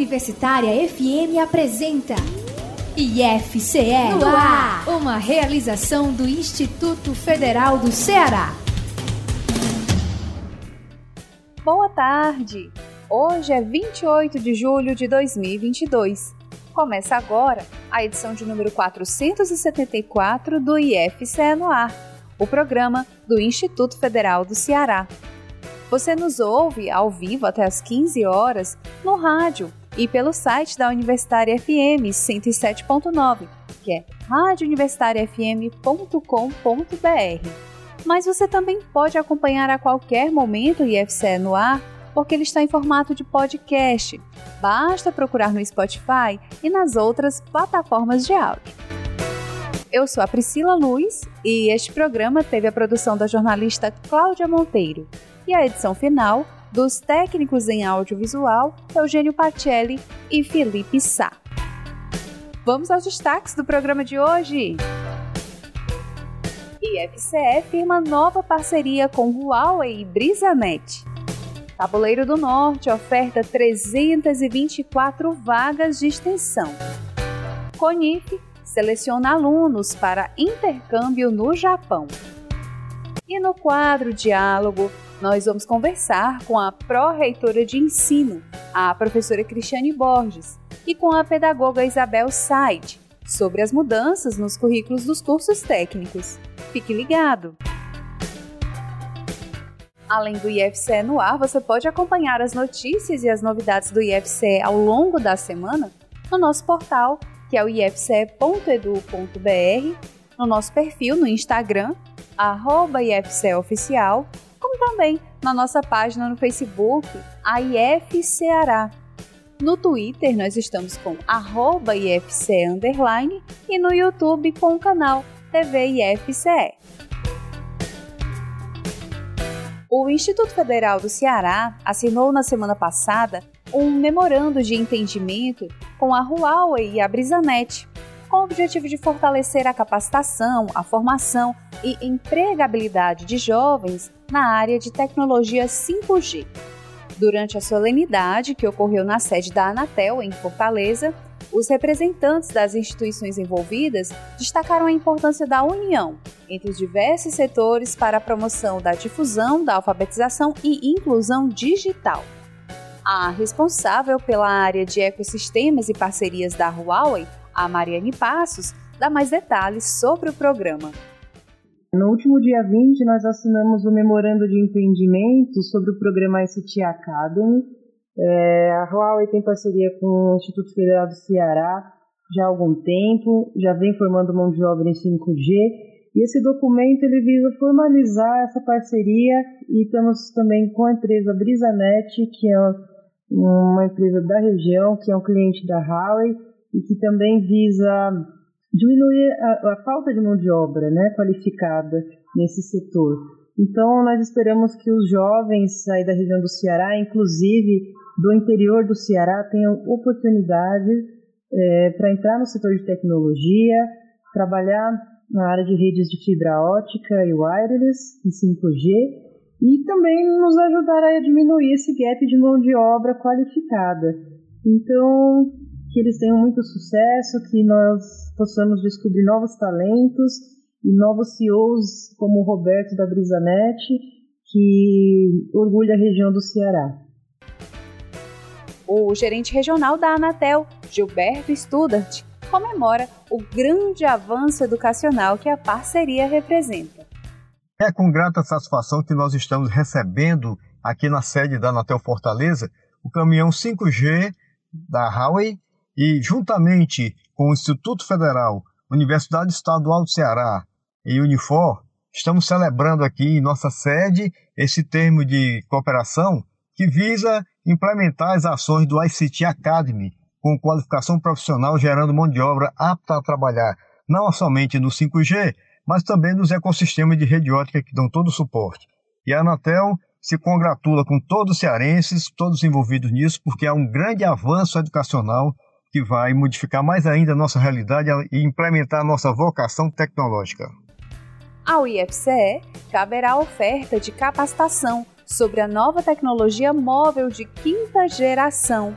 Universitária FM apresenta IFCE no ar, uma realização do Instituto Federal do Ceará. Boa tarde! Hoje é 28 de julho de 2022. Começa agora a edição de número 474 do IFCE no ar, o programa do Instituto Federal do Ceará. Você nos ouve ao vivo até às 15 horas no rádio e pelo site da Universitária FM 107.9, que é radiouniversitariafm.com.br. Mas você também pode acompanhar a qualquer momento o IFCE no ar, porque ele está em formato de podcast. Basta procurar no Spotify e nas outras plataformas de áudio. Eu sou a Priscila Luiz e este programa teve a produção da jornalista Cláudia Monteiro e a edição final dos técnicos em audiovisual Eugênio Pacelli e Felipe Sá. Vamos aos destaques do programa de hoje. IFCE firma nova parceria com Huawei e Brisanet. Tabuleiro do Norte oferta 324 vagas de extensão. Conif seleciona alunos para intercâmbio no Japão. E no quadro Diálogo, nós vamos conversar com a pró-reitora de ensino, a professora Cristiane Borges, e com a pedagoga Isabel Said, sobre as mudanças nos currículos dos cursos técnicos. Fique ligado! Além do IFCE no ar, você pode acompanhar as notícias e as novidades do IFCE ao longo da semana no nosso portal, que é o ifce.edu.br, no nosso perfil no Instagram, arroba IFCEoficial, como também na nossa página no Facebook, a IF Ceará. No Twitter, nós estamos com arroba underline e no YouTube com o canal TV IFCE. O Instituto Federal do Ceará assinou na semana passada um memorando de entendimento com a Huawei e a Brisanet, com o objetivo de fortalecer a capacitação, a formação e empregabilidade de jovens na área de tecnologia 5G. Durante a solenidade que ocorreu na sede da Anatel, em Fortaleza, os representantes das instituições envolvidas destacaram a importância da união entre os diversos setores para a promoção da difusão da alfabetização e inclusão digital. A responsável pela área de ecossistemas e parcerias da Huawei, a Mariane Passos, dá mais detalhes sobre o programa. No último dia 20, nós assinamos o memorando de entendimento sobre o programa ICT Academy. É, a Huawei tem parceria com o Instituto Federal do Ceará já há algum tempo, já vem formando mão de obra em 5G, e esse documento ele visa formalizar essa parceria e estamos também com a empresa Brisanet, que é uma empresa da região, que é um cliente da Huawei e que também visa diminuir a, a, falta de mão de obra né, qualificada nesse setor. Então, nós esperamos que os jovens aí da região do Ceará, inclusive do interior do Ceará, tenham oportunidade é, para entrar no setor de tecnologia, trabalhar na área de redes de fibra ótica e wireless e 5G, e também nos ajudar a diminuir esse gap de mão de obra qualificada. Então, que eles tenham muito sucesso, que nós possamos descobrir novos talentos e novos CEOs como o Roberto da Brisanet, que orgulha a região do Ceará. O gerente regional da Anatel, Gilberto Studart, comemora o grande avanço educacional que a parceria representa. É com grata satisfação que nós estamos recebendo aqui na sede da Anatel Fortaleza o caminhão 5G da Huawei e, juntamente com o Instituto Federal, Universidade Estadual do Ceará e Unifor, estamos celebrando aqui em nossa sede esse termo de cooperação que visa implementar as ações do ICT Academy com qualificação profissional gerando mão de obra apta a trabalhar não somente no 5G, mas também nos ecossistemas de rede ótica que dão todo o suporte. E a Anatel se congratula com todos os cearenses, todos envolvidos nisso, porque há um grande avanço educacional que vai modificar mais ainda a nossa realidade e implementar a nossa vocação tecnológica. Ao IFCE caberá a oferta de capacitação sobre a nova tecnologia móvel de quinta geração,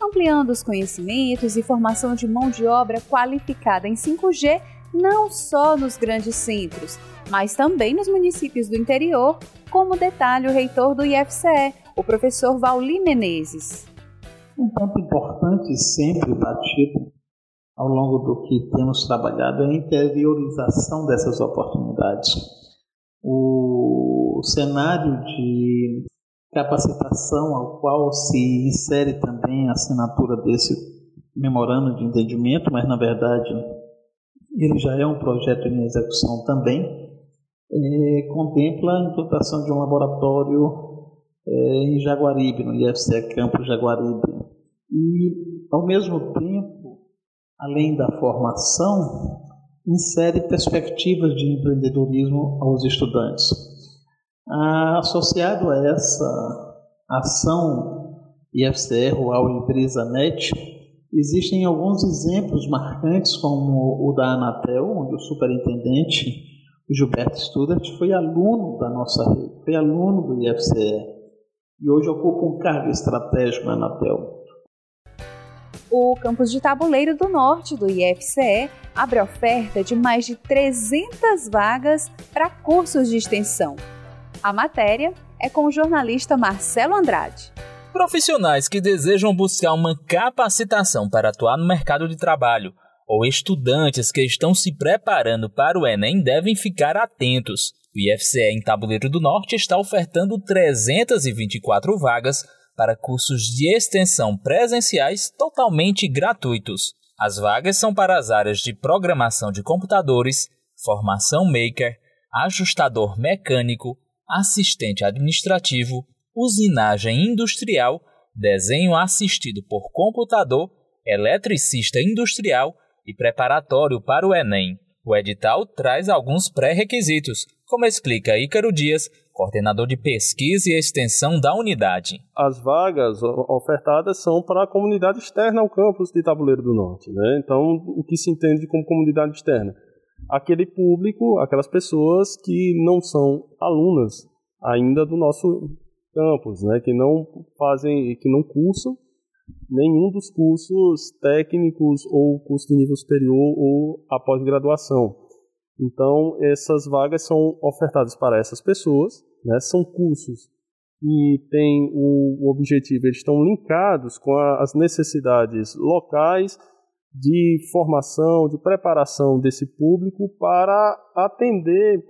ampliando os conhecimentos e formação de mão de obra qualificada em 5G não só nos grandes centros, mas também nos municípios do interior, como detalha o reitor do IFCE, o professor Vauli Menezes. Um ponto importante sempre batido ao longo do que temos trabalhado é a interiorização dessas oportunidades. O cenário de capacitação ao qual se insere também a assinatura desse memorando de entendimento, mas na verdade ele já é um projeto em execução também, é, contempla a implantação de um laboratório é, em Jaguaribe, no IFCE Campo Jaguaribe. E, ao mesmo tempo, além da formação, insere perspectivas de empreendedorismo aos estudantes. Associado a essa ação IFCE Rural Empresa NET, existem alguns exemplos marcantes, como o da Anatel, onde o superintendente Gilberto Studart foi aluno da nossa rede, foi aluno do IFCE e hoje ocupa um cargo estratégico na Anatel. O campus de Tabuleiro do Norte do IFCE abre oferta de mais de 300 vagas para cursos de extensão. A matéria é com o jornalista Marcelo Andrade. Profissionais que desejam buscar uma capacitação para atuar no mercado de trabalho ou estudantes que estão se preparando para o Enem devem ficar atentos. O IFCE em Tabuleiro do Norte está ofertando 324 vagas para cursos de extensão presenciais totalmente gratuitos. As vagas são para as áreas de programação de computadores, formação maker, ajustador mecânico, assistente administrativo, usinagem industrial, desenho assistido por computador, eletricista industrial e preparatório para o Enem. O edital traz alguns pré-requisitos, como explica Ícaro Dias, coordenador de pesquisa e extensão da unidade. As vagas ofertadas são para a comunidade externa ao campus de Tabuleiro do Norte. Né? Então, o que se entende como comunidade externa? Aquele público, aquelas pessoas que não são alunas ainda do nosso campus, né? que não fazem, que não cursam nenhum dos cursos técnicos ou curso de nível superior ou após graduação. Então, essas vagas são ofertadas para essas pessoas, né? são cursos que têm o, objetivo, eles estão linkados com a, as necessidades locais de formação, de preparação desse público para atender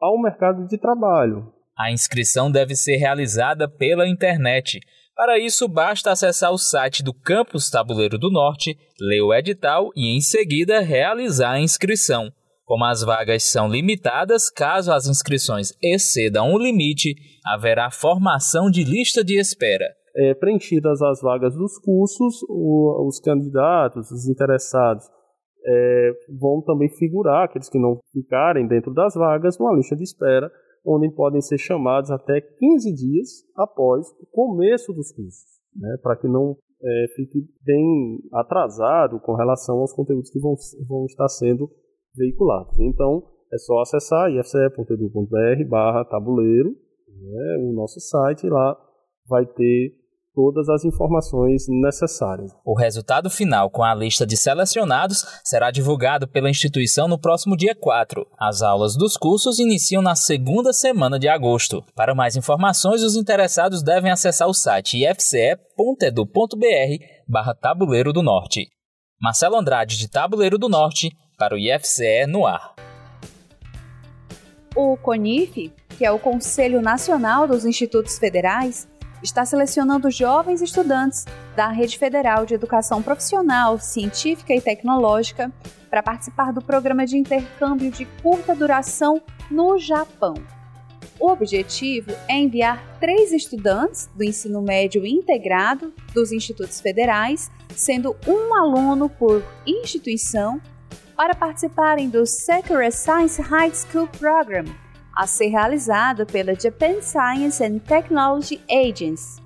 ao mercado de trabalho. A inscrição deve ser realizada pela internet. Para isso, basta acessar o site do Campus Tabuleiro do Norte, ler o edital e, em seguida, realizar a inscrição. Como as vagas são limitadas, caso as inscrições excedam o limite, haverá formação de lista de espera. É, preenchidas as vagas dos cursos, o, os candidatos, os interessados, é, vão também figurar, aqueles que não ficarem dentro das vagas, numa lista de espera, onde podem ser chamados até 15 dias após o começo dos cursos, né, para que não é, fique bem atrasado com relação aos conteúdos que vão, vão estar sendo veiculados. Então, é só acessar ifce.edu.br barra tabuleiro, né, o nosso site, lá vai ter todas as informações necessárias. O resultado final com a lista de selecionados será divulgado pela instituição no próximo dia 4. As aulas dos cursos iniciam na segunda semana de agosto. Para mais informações, os interessados devem acessar o site ifce.edu.br barra Tabuleiro do Norte. Marcelo Andrade, de Tabuleiro do Norte, para o IFCE no ar. O CONIF, que é o Conselho Nacional dos Institutos Federais, está selecionando jovens estudantes da Rede Federal de Educação Profissional, Científica e Tecnológica para participar do programa de intercâmbio de curta duração no Japão. O objetivo é enviar três estudantes do ensino médio integrado dos institutos federais, sendo um aluno por instituição para participarem do Sakura Science High School Program, a ser realizado pela Japan Science and Technology Agency.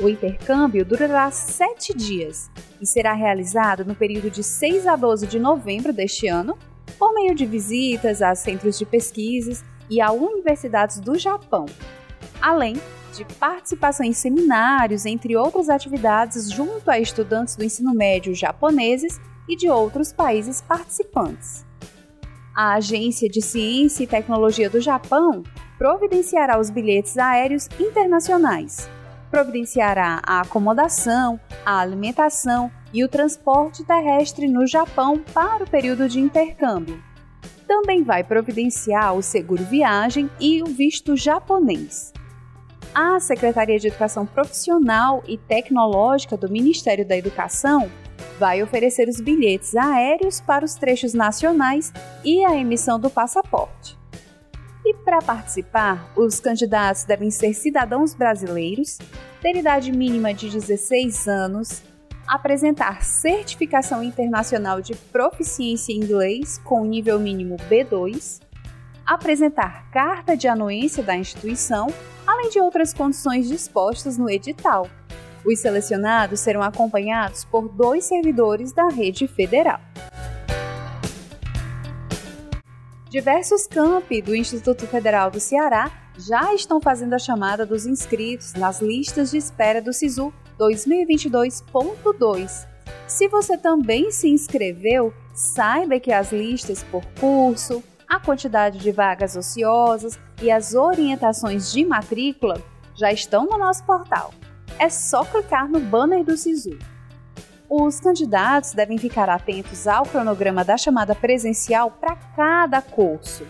O intercâmbio durará sete dias e será realizado no período de 6 a 12 de novembro deste ano, por meio de visitas a centros de pesquisas e a universidades do Japão, além de participação em seminários, entre outras atividades, junto a estudantes do ensino médio japoneses e de outros países participantes. A Agência de Ciência e Tecnologia do Japão providenciará os bilhetes aéreos internacionais, providenciará a acomodação, a alimentação e o transporte terrestre no Japão para o período de intercâmbio. Também vai providenciar o seguro viagem e o visto japonês. A Secretaria de Educação Profissional e Tecnológica do Ministério da Educação vai oferecer os bilhetes aéreos para os trechos nacionais e a emissão do passaporte. E para participar, os candidatos devem ser cidadãos brasileiros, ter idade mínima de 16 anos, apresentar certificação internacional de proficiência em inglês com nível mínimo B2, apresentar carta de anuência da instituição, além de outras condições dispostas no edital. Os selecionados serão acompanhados por dois servidores da rede federal. Diversos campi do Instituto Federal do Ceará já estão fazendo a chamada dos inscritos nas listas de espera do SISU 2022.2. Se você também se inscreveu, saiba que as listas por curso, a quantidade de vagas ociosas e as orientações de matrícula já estão no nosso portal é só clicar no banner do SISU. Os candidatos devem ficar atentos ao cronograma da chamada presencial para cada curso.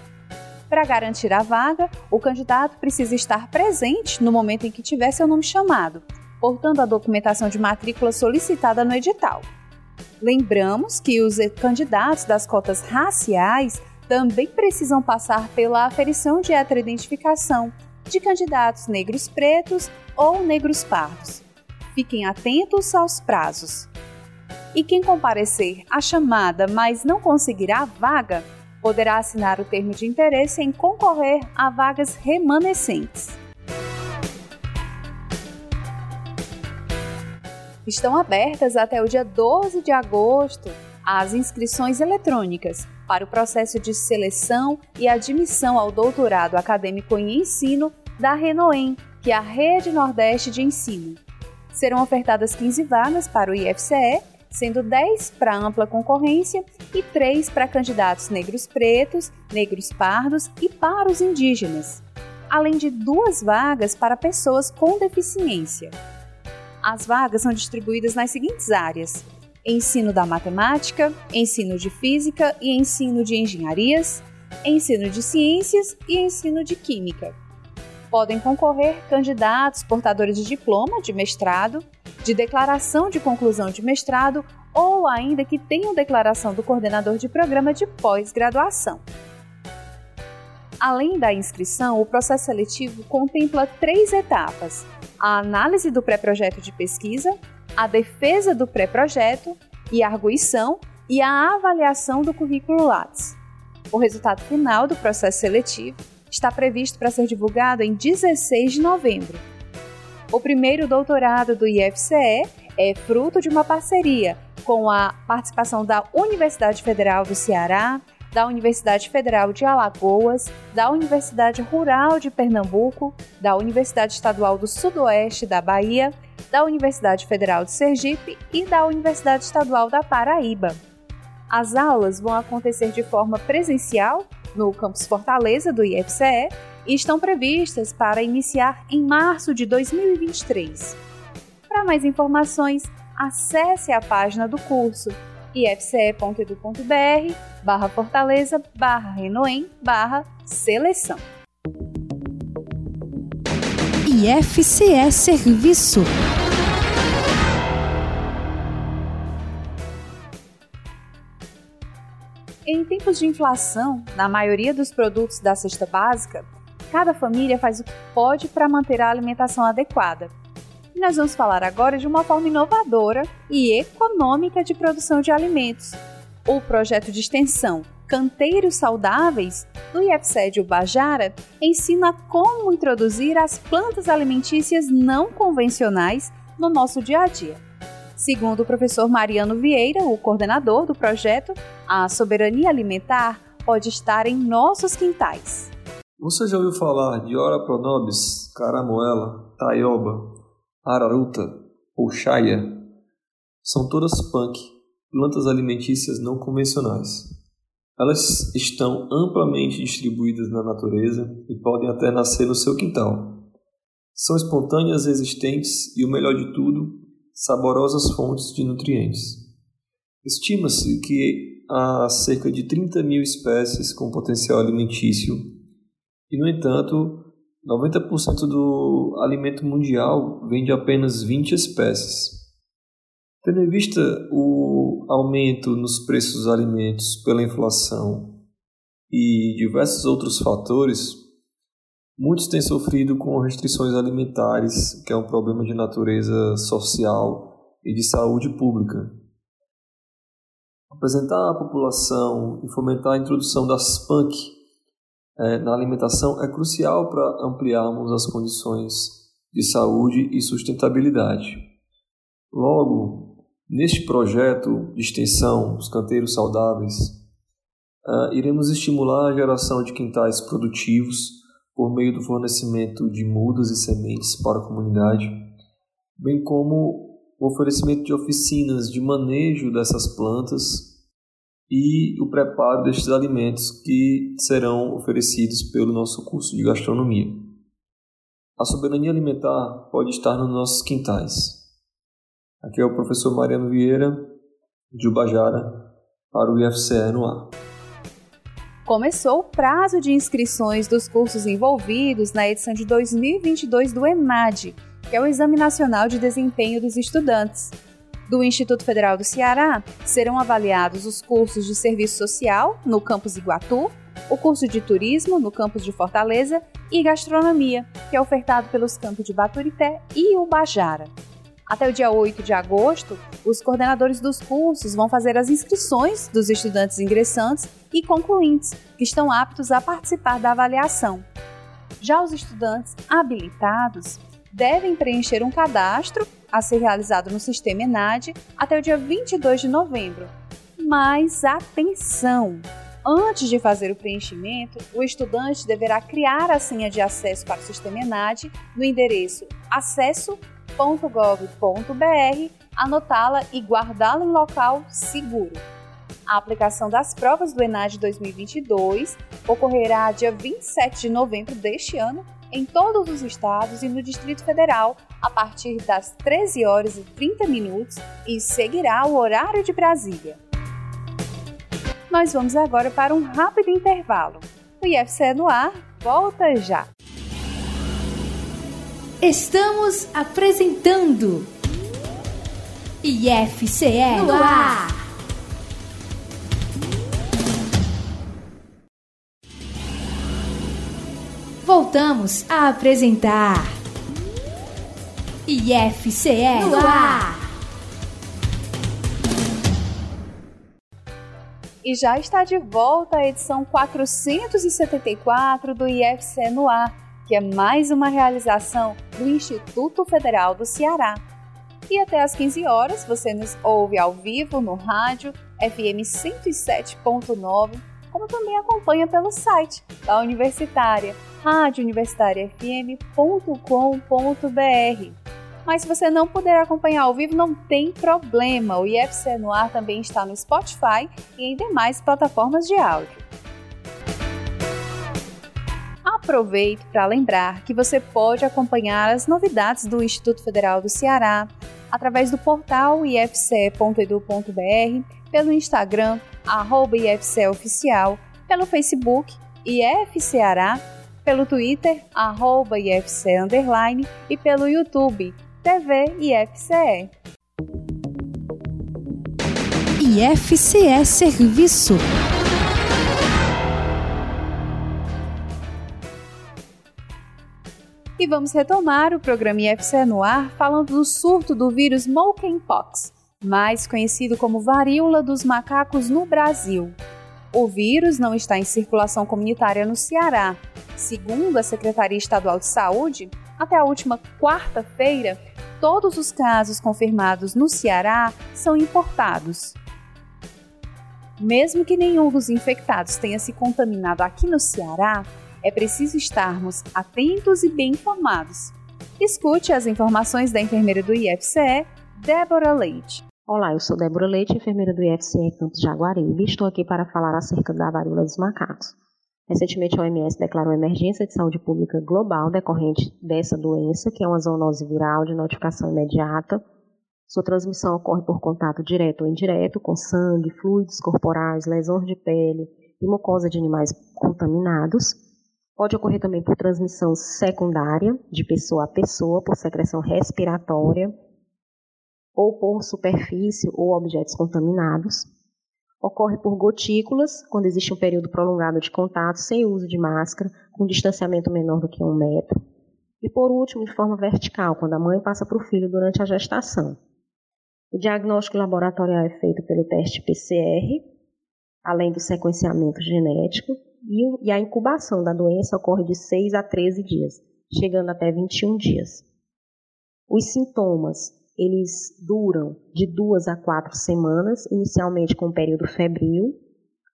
Para garantir a vaga, o candidato precisa estar presente no momento em que tiver seu nome chamado, portando a documentação de matrícula solicitada no edital. Lembramos que os candidatos das cotas raciais também precisam passar pela aferição de heteroidentificação de candidatos negros pretos ou negros pardos. Fiquem atentos aos prazos. E quem comparecer à chamada, mas não conseguirá a vaga, poderá assinar o termo de interesse em concorrer a vagas remanescentes. Estão abertas até o dia 12 de agosto as inscrições eletrônicas para o processo de seleção e admissão ao doutorado acadêmico em ensino da Renoem, que é a Rede Nordeste de Ensino. Serão ofertadas 15 vagas para o IFCE, sendo 10 para ampla concorrência e 3 para candidatos negros pretos, negros pardos e para os indígenas, além de duas vagas para pessoas com deficiência. As vagas são distribuídas nas seguintes áreas: ensino da matemática, ensino de física e ensino de engenharias, ensino de ciências e ensino de química podem concorrer candidatos portadores de diploma de mestrado, de declaração de conclusão de mestrado ou ainda que tenham declaração do coordenador de programa de pós-graduação. Além da inscrição, o processo seletivo contempla três etapas: a análise do pré-projeto de pesquisa, a defesa do pré-projeto e a arguição e a avaliação do currículo Lattes. O resultado final do processo seletivo está previsto para ser divulgado em 16 de novembro. O primeiro doutorado do IFCE é fruto de uma parceria com a participação da Universidade Federal do Ceará, da Universidade Federal de Alagoas, da Universidade Rural de Pernambuco, da Universidade Estadual do Sudoeste da Bahia, da Universidade Federal de Sergipe e da Universidade Estadual da Paraíba. As aulas vão acontecer de forma presencial no campus Fortaleza do IFCE e estão previstas para iniciar em março de 2023. Para mais informações, acesse a página do curso ifce.edu.br barra fortaleza barra renoem barra seleção. IFCE Serviço Em tempos de inflação, na maioria dos produtos da cesta básica, cada família faz o que pode para manter a alimentação adequada. E nós vamos falar agora de uma forma inovadora e econômica de produção de alimentos. O projeto de extensão Canteiros Saudáveis, do IFCE de Ubajara, ensina como introduzir as plantas alimentícias não convencionais no nosso dia a dia. Segundo o professor Mariano Vieira, o coordenador do projeto, a soberania alimentar pode estar em nossos quintais. Você já ouviu falar de Ora pronobis, caramoela, taioba, araruta ou chaia? São todas punk, plantas alimentícias não convencionais. Elas estão amplamente distribuídas na natureza e podem até nascer no seu quintal. São espontâneas, resistentes e, o melhor de tudo, saborosas fontes de nutrientes. Estima-se que há cerca de 30 mil espécies com potencial alimentício e, no entanto, 90% do alimento mundial vem de apenas 20 espécies. Tendo em vista o aumento nos preços dos alimentos pela inflação e diversos outros fatores, muitos têm sofrido com restrições alimentares, que é um problema de natureza social e de saúde pública. Apresentar à população e fomentar a introdução das PANC é, na alimentação é crucial para ampliarmos as condições de saúde e sustentabilidade. Logo, Neste projeto de extensão dos canteiros saudáveis, uh, iremos estimular a geração de quintais produtivos por meio do fornecimento de mudas e sementes para a comunidade, bem como o oferecimento de oficinas de manejo dessas plantas e o preparo destes alimentos que serão oferecidos pelo nosso curso de gastronomia. A soberania alimentar pode estar nos nossos quintais. Aqui é o professor Mariano Vieira, de Ubajara, para o IFCE no ar. Começou o prazo de inscrições dos cursos envolvidos na edição de 2022 do ENAD, que é o Exame Nacional de Desempenho dos Estudantes. Do Instituto Federal do Ceará, serão avaliados os cursos de Serviço Social, no campus Iguatu, o curso de Turismo, no campus de Fortaleza, e Gastronomia, que é ofertado pelos campos de Baturité e Ubajara. Até o dia 8 de agosto, os coordenadores dos cursos vão fazer as inscrições dos estudantes ingressantes e concluintes que estão aptos a participar da avaliação. Já os estudantes habilitados devem preencher um cadastro a ser realizado no sistema ENAD até o dia 22 de novembro. Mas atenção! Antes de fazer o preenchimento, o estudante deverá criar a senha de acesso para o sistema ENAD no endereço acesso www.gov.br, anotá-la e guardá-la em local seguro. A aplicação das provas do ENAD 2022 ocorrerá dia 27 de novembro deste ano em todos os estados e no Distrito Federal a partir das 13 horas e 30 minutos e seguirá o horário de Brasília. Nós vamos agora para um rápido intervalo. O IFCE no ar volta já! Estamos apresentando IFCE no ar. Voltamos a apresentar IFCE no ar. E já está de volta a edição 474 do IFCE no ar que é mais uma realização do Instituto Federal do Ceará. E até às 15 horas você nos ouve ao vivo no rádio FM 107.9, como também acompanha pelo site da Universitária, radiouniversitariafm.com.br. Mas se você não puder acompanhar ao vivo, não tem problema. O IFC no ar também está no Spotify e em demais plataformas de áudio. Aproveito para lembrar que você pode acompanhar as novidades do Instituto Federal do Ceará através do portal ifce.edu.br, pelo Instagram, IFCEoficial, pelo Facebook, IFCeará, pelo Twitter, IFCE e pelo YouTube, TV IFCE. IFCE Serviço E vamos retomar o programa IFCE no ar falando do surto do vírus Monkeypox, mais conhecido como varíola dos macacos no Brasil. O vírus não está em circulação comunitária no Ceará. Segundo a Secretaria Estadual de Saúde, até a última quarta-feira, todos os casos confirmados no Ceará são importados. Mesmo que nenhum dos infectados tenha se contaminado aqui no Ceará, é preciso estarmos atentos e bem informados. Escute as informações da enfermeira do IFCE, Débora Leite. Olá, eu sou Débora Leite, enfermeira do IFCE Campos Jaguaribe e estou aqui para falar acerca da varíola dos macacos. Recentemente, a OMS declarou emergência de saúde pública global decorrente dessa doença, que é uma zoonose viral de notificação imediata. Sua transmissão ocorre por contato direto ou indireto com sangue, fluidos corporais, lesões de pele e mucosa de animais contaminados. Pode ocorrer também por transmissão secundária, de pessoa a pessoa, por secreção respiratória, ou por superfície ou objetos contaminados. Ocorre por gotículas, quando existe um período prolongado de contato, sem uso de máscara, com distanciamento menor do que um metro. E por último, de forma vertical, quando a mãe passa para o filho durante a gestação. O diagnóstico laboratorial é feito pelo teste PCR, além do sequenciamento genético, e a incubação da doença ocorre de 6 a 13 dias, chegando até 21 dias. Os sintomas, eles duram de duas a quatro semanas, inicialmente com um período febril,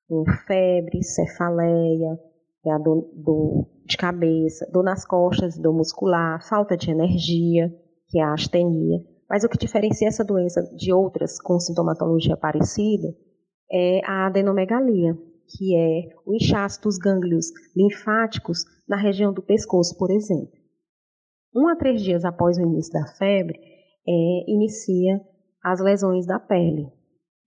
com febre, cefaleia, é dor, dor de cabeça, dor nas costas, dor muscular, falta de energia, que é a astenia. Mas o que diferencia essa doença de outras com sintomatologia parecida é a adenomegalia, que é o inchaço dos gânglios linfáticos na região do pescoço, por exemplo. Um a três dias após o início da febre, é, inicia as lesões da pele,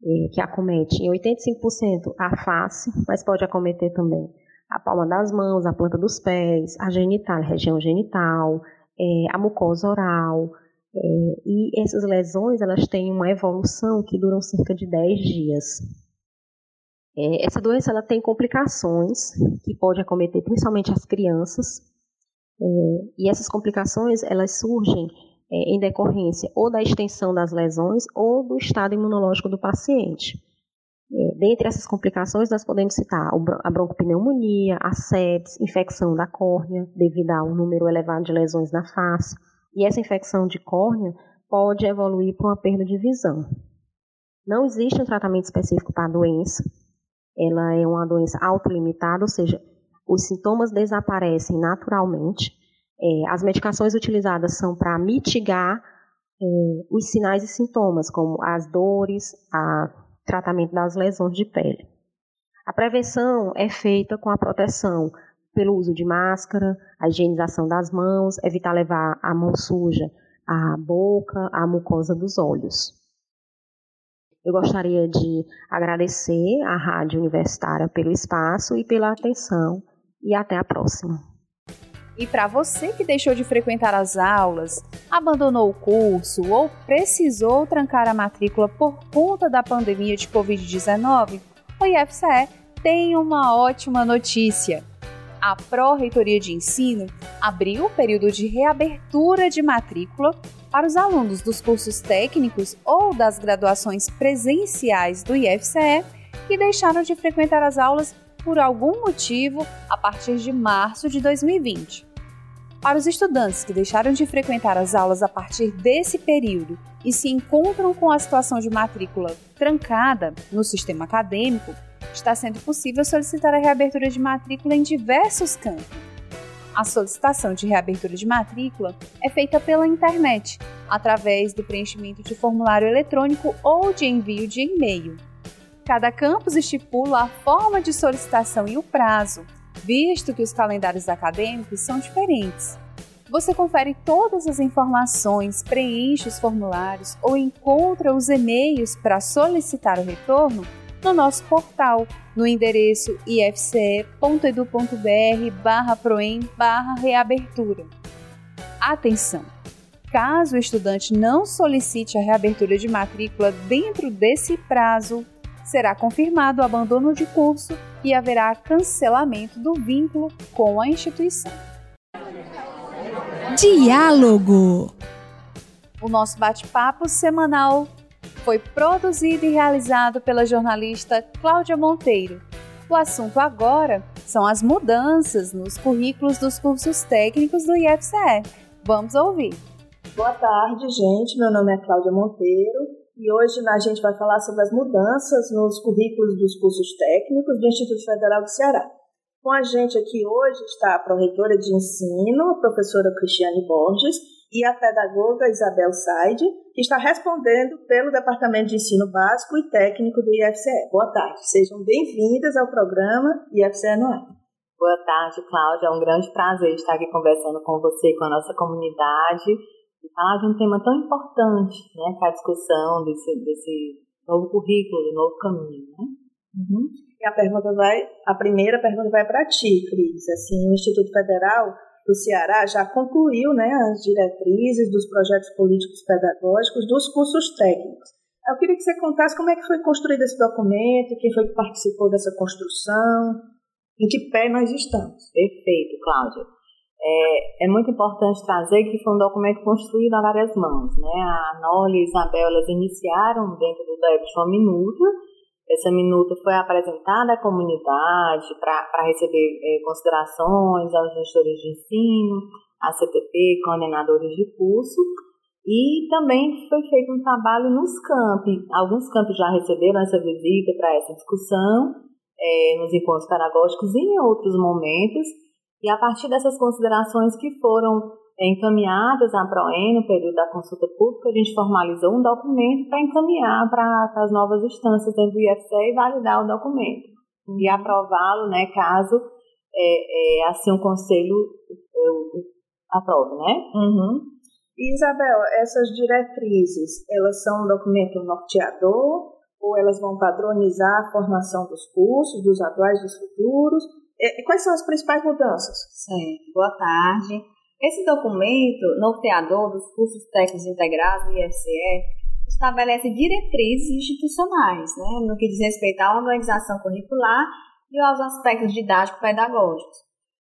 é, que acomete em 85% a face, mas pode acometer também a palma das mãos, a planta dos pés, a genital, a região genital, é, a mucosa oral. É, e essas lesões elas têm uma evolução que duram cerca de 10 dias. É, essa doença ela tem complicações que pode acometer principalmente as crianças, é, e essas complicações elas surgem é, em decorrência ou da extensão das lesões ou do estado imunológico do paciente. É, dentre essas complicações, nós podemos citar a broncopneumonia, a sepsis, infecção da córnea, devido a um número elevado de lesões na face. E essa infecção de córnea pode evoluir para uma perda de visão. Não existe um tratamento específico para a doença, ela é uma doença autolimitada, ou seja, os sintomas desaparecem naturalmente. É, as medicações utilizadas são para mitigar é, os sinais e sintomas, como as dores, o tratamento das lesões de pele. A prevenção é feita com a proteção pelo uso de máscara, a higienização das mãos, evitar levar a mão suja à boca, à mucosa dos olhos. Eu gostaria de agradecer à Rádio Universitária pelo espaço e pela atenção e até a próxima. E para você que deixou de frequentar as aulas, abandonou o curso ou precisou trancar a matrícula por conta da pandemia de Covid-19, o IFCE tem uma ótima notícia. A Pró-Reitoria de Ensino abriu o período de reabertura de matrícula para os alunos dos cursos técnicos ou das graduações presenciais do IFCE que deixaram de frequentar as aulas por algum motivo a partir de março de 2020. Para os estudantes que deixaram de frequentar as aulas a partir desse período e se encontram com a situação de matrícula trancada no sistema acadêmico, está sendo possível solicitar a reabertura de matrícula em diversos campos a solicitação de reabertura de matrícula é feita pela internet, através do preenchimento de formulário eletrônico ou de envio de e-mail. Cada campus estipula a forma de solicitação e o prazo, visto que os calendários acadêmicos são diferentes. Você confere todas as informações, preenche os formulários ou encontra os e-mails para solicitar o retorno no nosso portal, no endereço ifce.edu.br barra proem barra reabertura. Atenção! Caso o estudante não solicite a reabertura de matrícula dentro desse prazo, será confirmado o abandono de curso e haverá cancelamento do vínculo com a instituição. Diálogo. O nosso bate-papo semanal foi produzido e realizado pela jornalista Cláudia Monteiro. O assunto agora são as mudanças nos currículos dos cursos técnicos do IFCE. Vamos ouvir. Boa tarde, gente. Meu nome é Cláudia Monteiro e hoje a gente vai falar sobre as mudanças nos currículos dos cursos técnicos do Instituto Federal do Ceará. Com a gente aqui hoje está a pró-reitora de ensino, a professora Cristiane Borges, e a pedagoga Isabel Saide, que está respondendo pelo Departamento de Ensino Básico e Técnico do IFCE. Boa tarde, sejam bem-vindas ao programa IFCE no ar. Boa tarde, Cláudia. É um grande prazer estar aqui conversando com você e com a nossa comunidade e falar de um tema tão importante, né, que é a discussão desse, desse novo currículo, novo caminho, né? Uhum. E a pergunta vai, a primeira pergunta vai para ti, Cris. Assim, o Instituto Federal do Ceará já concluiu, né, as diretrizes dos projetos políticos pedagógicos dos cursos técnicos. Eu queria que você contasse como é que foi construído esse documento, quem foi que participou dessa construção, em que pé nós estamos. Perfeito, Cláudia. É, é, muito importante trazer que foi um documento construído a várias mãos. Né? A Noli e a Isabel elas iniciaram dentro do uma minuta. Essa minuta foi apresentada à comunidade para receber é, considerações aos gestores de ensino, a CTP, coordenadores de curso. E também foi feito um trabalho nos campi. Alguns campos já receberam essa visita para essa discussão, é, nos encontros pedagógicos e em outros momentos. E a partir dessas considerações que foram encaminhadas à PROEN no período da consulta pública, a gente formalizou um documento para encaminhar para as novas instâncias dentro do IFCE e validar o documento. Uhum. E aprová-lo, né, caso é, é, assim o conselho aprove, né? Uhum. Isabel, essas diretrizes, elas são um documento norteador ou elas vão padronizar a formação dos cursos, dos atuais e dos futuros? É, quais são as principais mudanças? Sim, boa tarde. Esse documento, norteador dos cursos técnicos integrados do IFCE, estabelece diretrizes institucionais, né, no que diz respeito à organização curricular e aos aspectos didático-pedagógicos.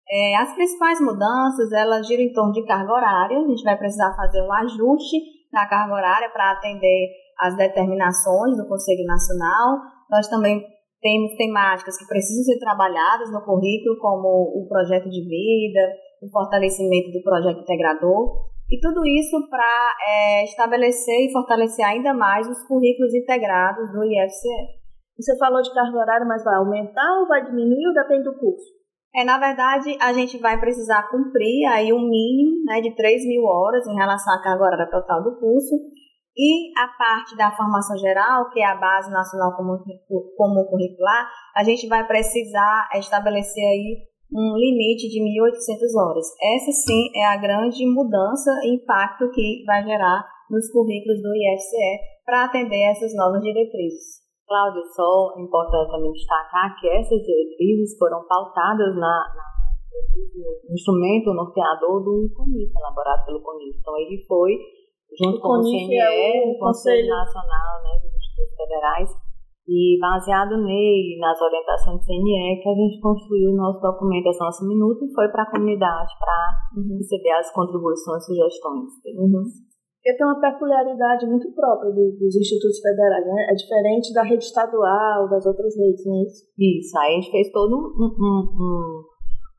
É, as principais mudanças, elas giram em torno de carga horária, a gente vai precisar fazer um ajuste na carga horária para atender às determinações do Conselho Nacional. Nós também temos temáticas que precisam ser trabalhadas no currículo, como o projeto de vida, o fortalecimento do projeto integrador, e tudo isso para é, estabelecer e fortalecer ainda mais os currículos integrados do IFCE. Você falou de carga horária, mas vai aumentar ou vai diminuir ou depende do curso? É, na verdade, a gente vai precisar cumprir aí um mínimo né, de 3 mil horas em relação à carga horária total do curso, e a parte da formação geral, que é a base nacional comum, comum curricular, a gente vai precisar estabelecer aí um limite de 1.800 horas. Essa sim é a grande mudança e impacto que vai gerar nos currículos do IFCE para atender essas novas diretrizes. Cláudia, só é importante também destacar que essas diretrizes foram pautadas na, na no instrumento norteador do CONIF, elaborado pelo CONIF. Então, ele foi junto o com o CNE, é o Conselho Nacional né, dos Institutos Federais, e baseado nele, nas orientações do CNE, que a gente construiu o nosso documento, essa nossa minuta, e foi para a comunidade para uhum. receber as contribuições e sugestões. Uhum. Porque tem uma peculiaridade muito própria do, dos institutos federais, né? É diferente da rede estadual, das outras redes, não é isso? Isso, aí a gente fez todo um, um, um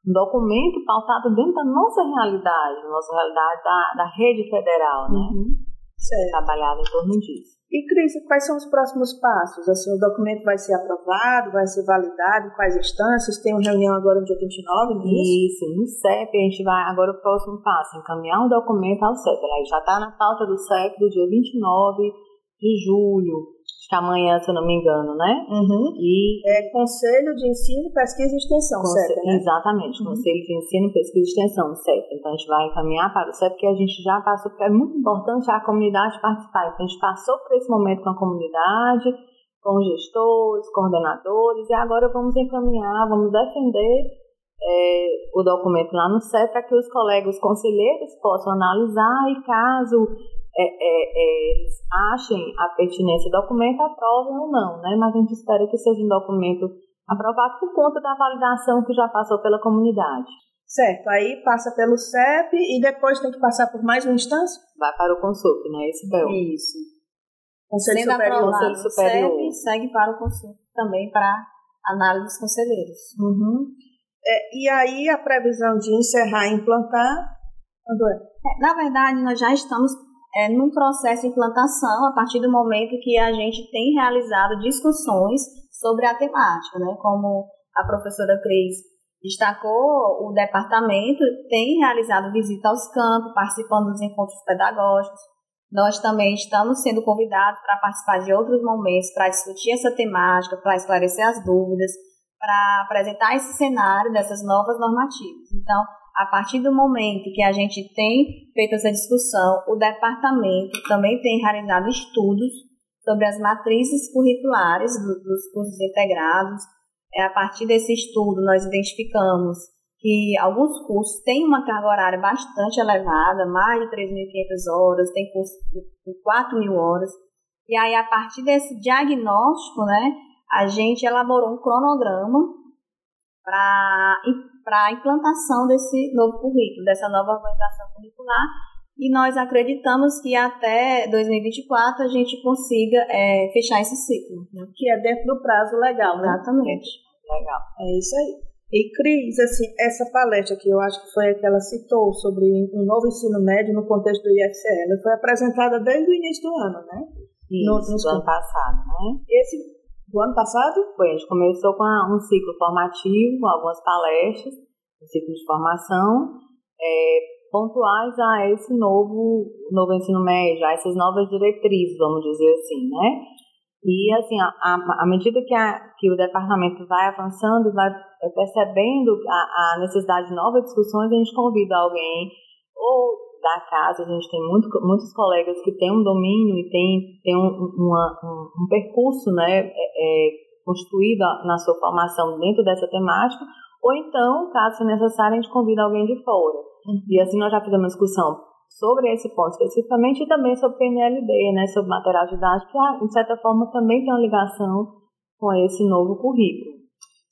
um documento pautado dentro da nossa realidade, nossa realidade da, da rede federal, né? Uhum. Certo. Trabalhava em torno disso. E, Cris, quais são os próximos passos? Assim, o documento vai ser aprovado, vai ser validado, quais instâncias? Tem uma reunião agora no dia 29, não é isso? Isso, no CEP a gente vai, agora o próximo passo, encaminhar um documento ao CEP. Aí já está na pauta do CEP do dia 29 de julho que amanhã, se eu não me engano, né? Uhum. E é Conselho de Ensino, Pesquisa e Extensão, certo? Né? Exatamente, uhum. Conselho de Ensino, Pesquisa e Extensão, certo? Então a gente vai encaminhar para o CEP, porque a gente já passou, porque é muito importante a comunidade participar. Então a gente passou por esse momento com a comunidade, com os gestores, coordenadores, e agora vamos encaminhar, vamos defender é, o documento lá no CEP para que os colegas conselheiros possam analisar e caso é, é, é, eles achem a pertinência do documento, aprovem ou não, né? Mas a gente espera que seja um documento aprovado por conta da validação que já passou pela comunidade. Certo, aí passa pelo CEP e depois tem que passar por mais uma instância? Vai para o consulto, né? Esse BEL. Isso. Conselho Sendo Superior. Conselho Superior. CEP segue para o consulto também para análise dos conselheiros. Uhum. É, e aí a previsão de encerrar e implantar, quando é? é? Na verdade, nós já estamos é, num processo de implantação a partir do momento que a gente tem realizado discussões sobre a temática, né? Como a professora Cris Destacou o departamento, tem realizado visita aos campos, participando dos encontros pedagógicos. Nós também estamos sendo convidados para participar de outros momentos, para discutir essa temática, para esclarecer as dúvidas, para apresentar esse cenário dessas novas normativas. Então, a partir do momento que a gente tem feito essa discussão, o departamento também tem realizado estudos sobre as matrizes curriculares dos cursos integrados, é, a partir desse estudo, nós identificamos que alguns cursos têm uma carga horária bastante elevada, mais de 3.500 horas, tem curso de 4.000 horas. E aí, a partir desse diagnóstico, né, a gente elaborou um cronograma para a implantação desse novo currículo, dessa nova organização curricular, e nós acreditamos que até 2024 a gente consiga é, fechar esse ciclo. Né? Que é dentro do prazo legal, né? Exatamente. Legal. É isso aí. E Cris, assim, essa palestra que eu acho que foi a que ela citou sobre um novo ensino médio no contexto do IFCE, foi apresentada desde o início do ano, né? Isso, no, no ano passado, né? Esse do ano passado? Foi, a gente começou com um ciclo formativo, algumas palestras, um ciclo de formação, é, pontuais a esse novo, novo ensino médio, a essas novas diretrizes, vamos dizer assim, né? E, assim, à medida que, a, que o departamento vai avançando e vai percebendo a, a, necessidade de novas discussões, a gente convida alguém ou da casa, a gente tem muito, muitos colegas que têm um domínio e tem, tem um, uma, um, um percurso né, é, é, constituído na sua formação dentro dessa temática, ou então, caso seja necessário, a gente convida alguém de fora. Uhum. E assim nós já fizemos uma discussão sobre esse ponto especificamente e também sobre PNLD, né, sobre material didático, que, de certa forma, também tem uma ligação com esse novo currículo.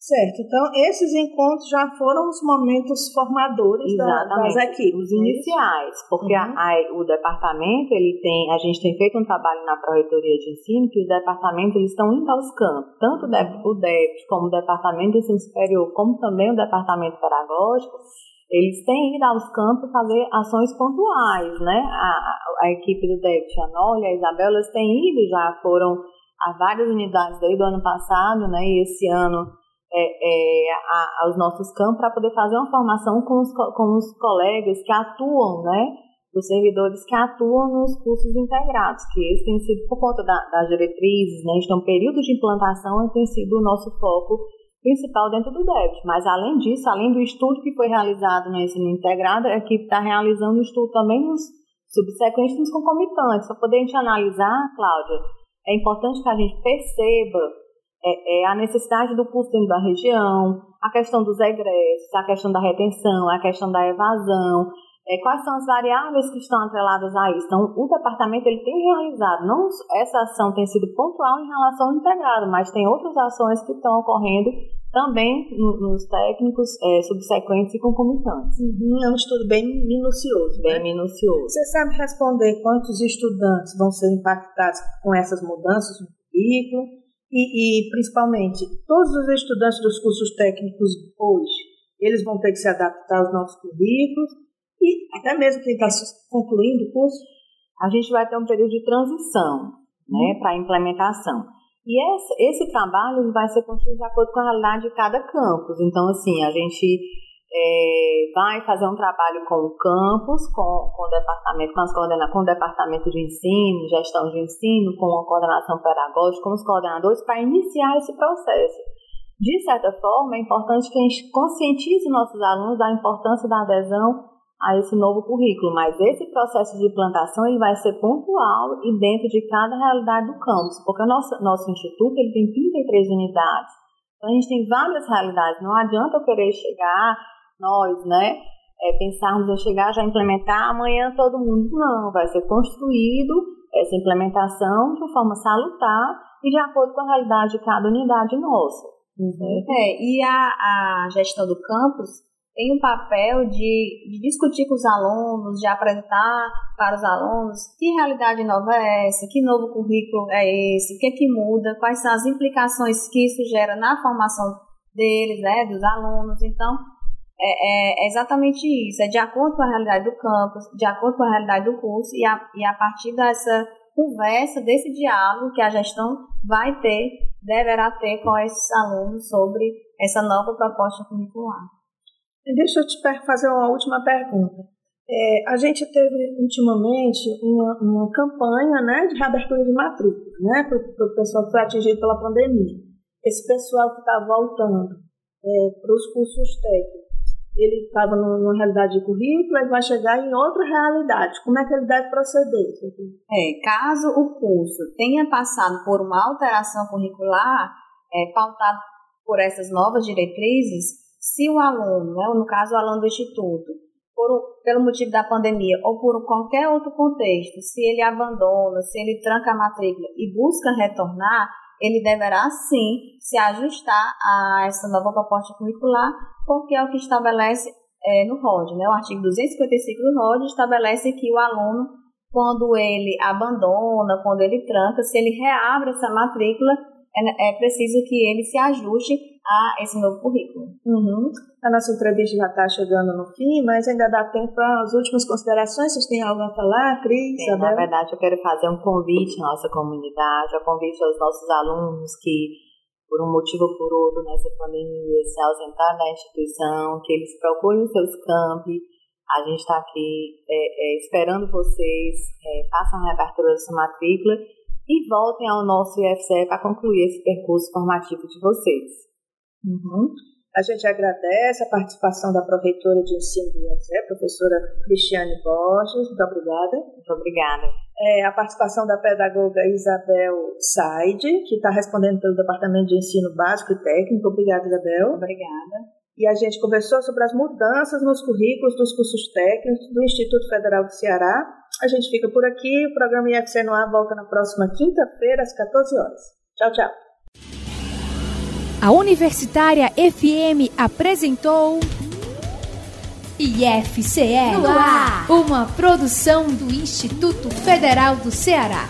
Certo, então esses encontros já foram os momentos formadores das equipes. Os iniciais, porque uhum. a, a, o departamento, ele tem, a gente tem feito um trabalho na Pró-Reitoria de Ensino, que os departamentos eles estão indo aos campos, tanto o DEP como o Departamento de Ensino Superior, como também o Departamento Pedagógico, eles têm ido aos campos fazer ações pontuais, né? A, a, a equipe do David Chanol e a Isabela, eles têm ido, já foram a várias unidades desde o ano passado, né? E esse ano é, é, a, aos nossos campos para poder fazer uma formação com os, com os colegas que atuam, né? Os servidores que atuam nos cursos integrados, que eles têm sido, por conta da, das diretrizes, né? Então, período de implantação tem sido o nosso foco principal dentro do DEBT. Mas, além disso, além do estudo que foi realizado no ensino integrado, a equipe está realizando um estudo também nos subsequentes nos concomitantes, para poder a gente analisar, Cláudia, é importante que a gente perceba é, é, a necessidade do curso dentro da região, a questão dos egressos, a questão da retenção, a questão da evasão, é, quais são as variáveis que estão atreladas a isso. Então, o departamento ele tem realizado, não essa ação tem sido pontual em relação ao integrado, mas tem outras ações que estão ocorrendo também nos técnicos é, subsequentes e concomitantes. Uhum, é um estudo bem minucioso. Bem né? minucioso. Você sabe responder quantos estudantes vão ser impactados com essas mudanças no currículo? E, e principalmente, todos os estudantes dos cursos técnicos hoje, eles vão ter que se adaptar aos novos currículos e até mesmo quem está concluindo o curso, a gente vai ter um período de transição né, para a implementação. E esse, esse trabalho vai ser construído de acordo com a realidade de cada campus. Então, assim, a gente é, vai fazer um trabalho com o campus, com, com o departamento, com, as coordena, com o departamento de ensino, gestão de ensino, com a coordenação pedagógica, com os coordenadores, para iniciar esse processo. De certa forma, é importante que a gente conscientize nossos alunos da importância da adesão a esse novo currículo, mas esse processo de implantação ele vai ser pontual e dentro de cada realidade do campus, porque o nosso, nosso instituto ele tem 33 unidades, então a gente tem várias realidades, não adianta eu querer chegar, nós, né, é, pensarmos em chegar já implementar amanhã todo mundo, não, vai ser construído essa implementação de uma forma salutar e de acordo com a realidade de cada unidade nossa. Uhum. É, e a, a gestão do campus tem um papel de, de, discutir com os alunos, de apresentar para os alunos que realidade nova é essa, que novo currículo é esse, o que é que muda, quais são as implicações que isso gera na formação deles, né, dos alunos. Então, é, é, é exatamente isso, é de acordo com a realidade do campus, de acordo com a realidade do curso e a, e a partir dessa conversa, desse diálogo que a gestão vai ter, deverá ter com esses alunos sobre essa nova proposta curricular. Deixa eu te fazer uma última pergunta. É, a gente teve ultimamente uma, uma campanha né, de reabertura de matrícula né, para o pessoal que foi atingido pela pandemia. Esse pessoal que está voltando é, para os cursos técnicos, ele estava numa realidade de currículo e vai chegar em outra realidade. Como é que ele deve proceder? É, caso o curso tenha passado por uma alteração curricular, é, pautado por essas novas diretrizes, se o aluno, né, no caso o aluno do instituto, por, pelo motivo da pandemia ou por qualquer outro contexto, se ele abandona, se ele tranca a matrícula e busca retornar, ele deverá sim se ajustar a essa nova proposta curricular, porque é o que estabelece é, no ROD, né? O artigo 255 do ROD estabelece que o aluno, quando ele abandona, quando ele tranca, se ele reabre essa matrícula, é, é preciso que ele se ajuste a esse novo currículo. Uhum. A nossa entrevista já está chegando no fim, mas ainda dá tempo para as últimas considerações. Vocês têm algo a falar, Cris? Sim, na verdade, eu quero fazer um convite à nossa comunidade, um convite aos nossos alunos que, por um motivo ou por outro, nessa pandemia, se ausentaram da instituição, que eles procurem seus campi. A gente está aqui é, é, esperando vocês, é, façam a reabertura da sua matrícula e voltem ao nosso IFCE para concluir esse percurso formativo de vocês. Uhum. A gente agradece a participação da Prefeitura de Ensino do IFCE, professora Cristiane Borges, muito obrigada. Muito obrigada. É, a participação da pedagoga Isabel Saide, que está respondendo pelo Departamento de Ensino Básico e Técnico. Obrigada, Isabel. Obrigada. E a gente conversou sobre as mudanças nos currículos dos cursos técnicos do Instituto Federal do Ceará a gente fica por aqui. O programa IFC no ar volta na próxima quinta-feira, às 14 horas. Tchau, tchau. A Universitária FM apresentou IFCE uma produção do Instituto Federal do Ceará.